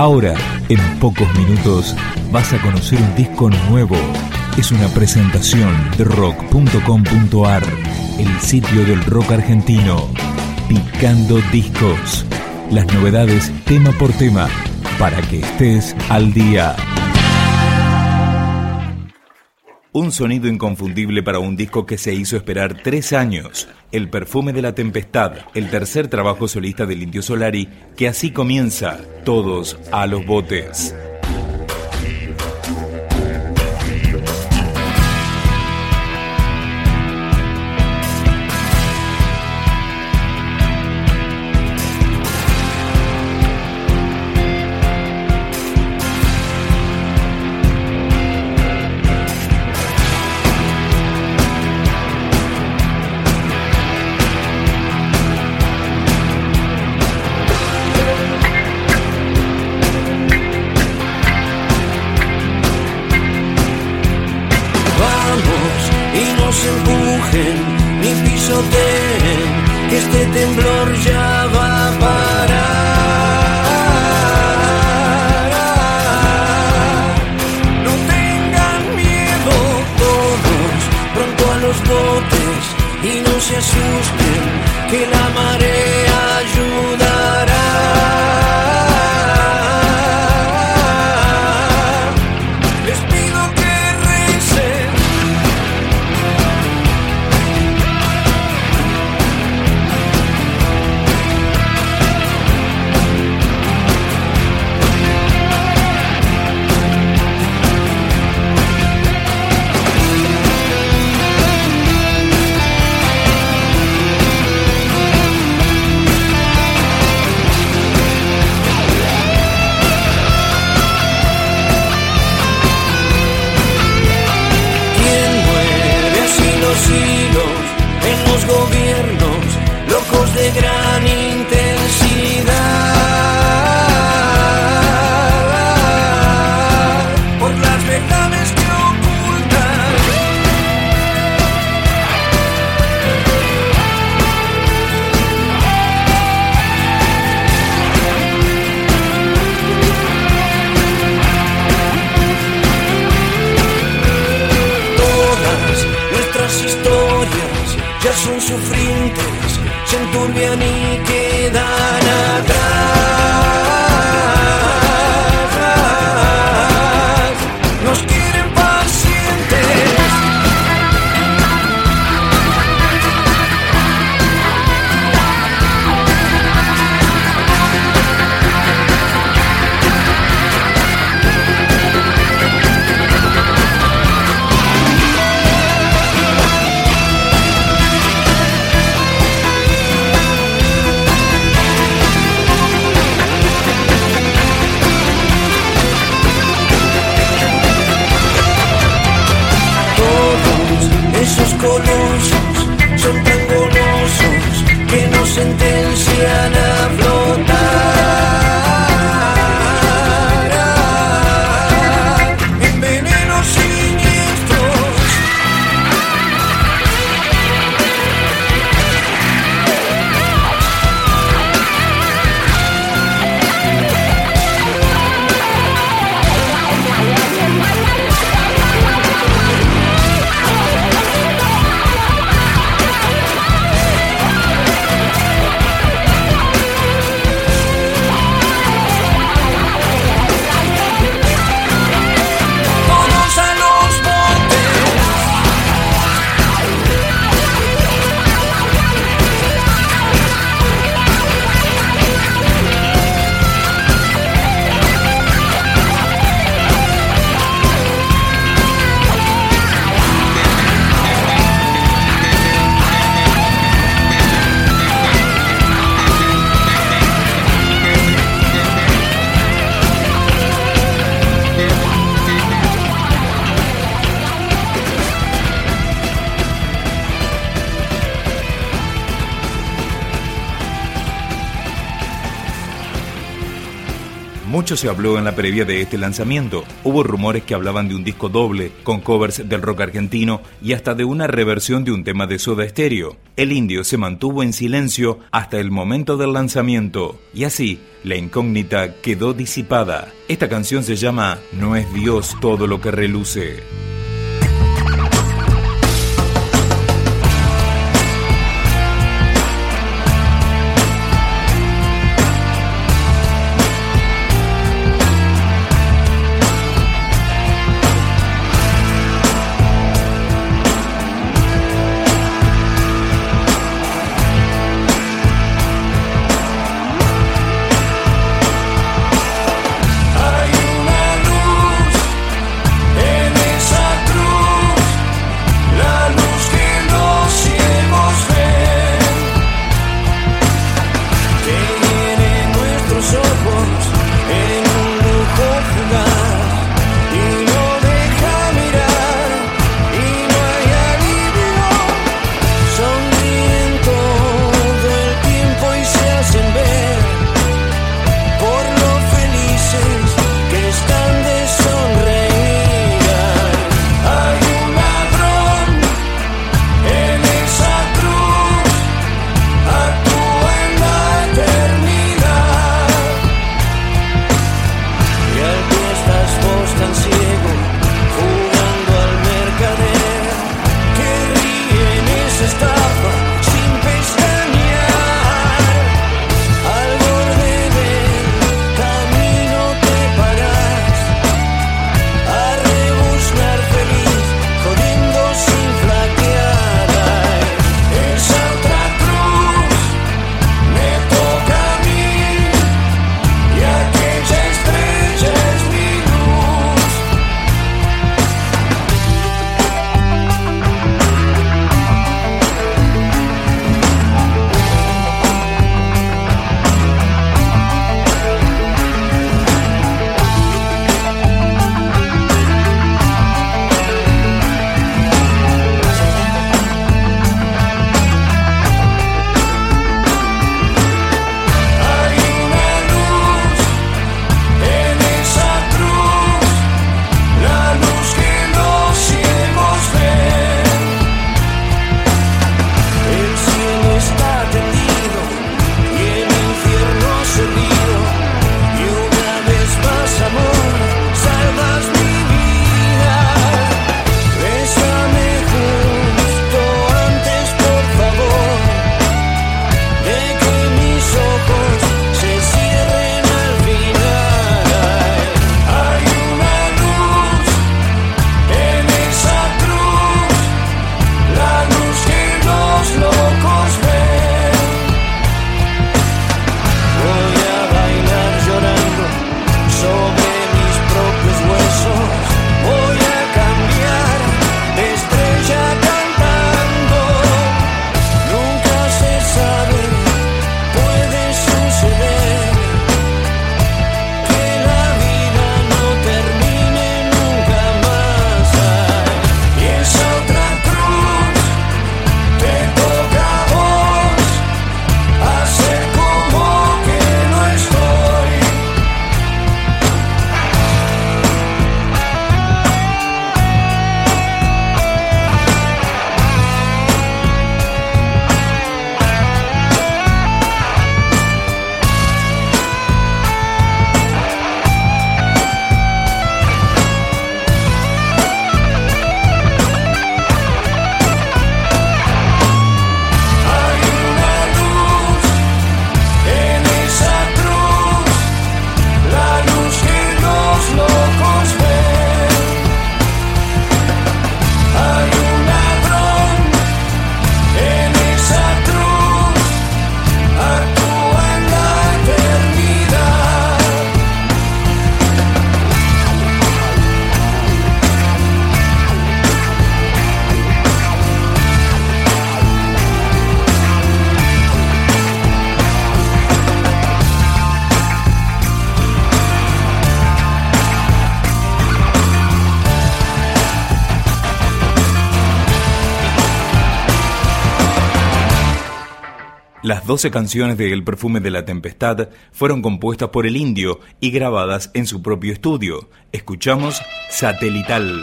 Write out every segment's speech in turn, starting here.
Ahora, en pocos minutos, vas a conocer un disco nuevo. Es una presentación de rock.com.ar, el sitio del rock argentino. Picando discos. Las novedades tema por tema, para que estés al día. Un sonido inconfundible para un disco que se hizo esperar tres años. El perfume de la tempestad, el tercer trabajo solista del Indio Solari, que así comienza, todos a los botes. Este temblor ya va a parar. No tengan miedo todos, pronto a los botes y no se asusten que la son sufrientes, se enturbian y quedan atrás. Mucho se habló en la previa de este lanzamiento. Hubo rumores que hablaban de un disco doble, con covers del rock argentino y hasta de una reversión de un tema de Soda Stereo. El indio se mantuvo en silencio hasta el momento del lanzamiento, y así la incógnita quedó disipada. Esta canción se llama No es Dios todo lo que reluce. 12 canciones de El perfume de la tempestad fueron compuestas por el indio y grabadas en su propio estudio. Escuchamos Satelital.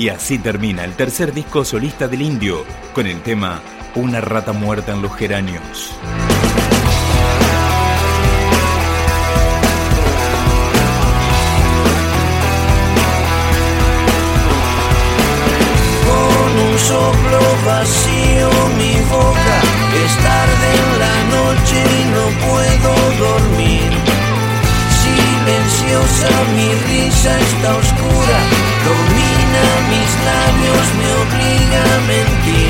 Y así termina el tercer disco solista del indio, con el tema Una rata muerta en los geranios. Con un soplo vacío mi boca, es tarde en la noche y no puedo dormir. Silenciosa mi risa está oscura, domina labios, me obliga a mentir.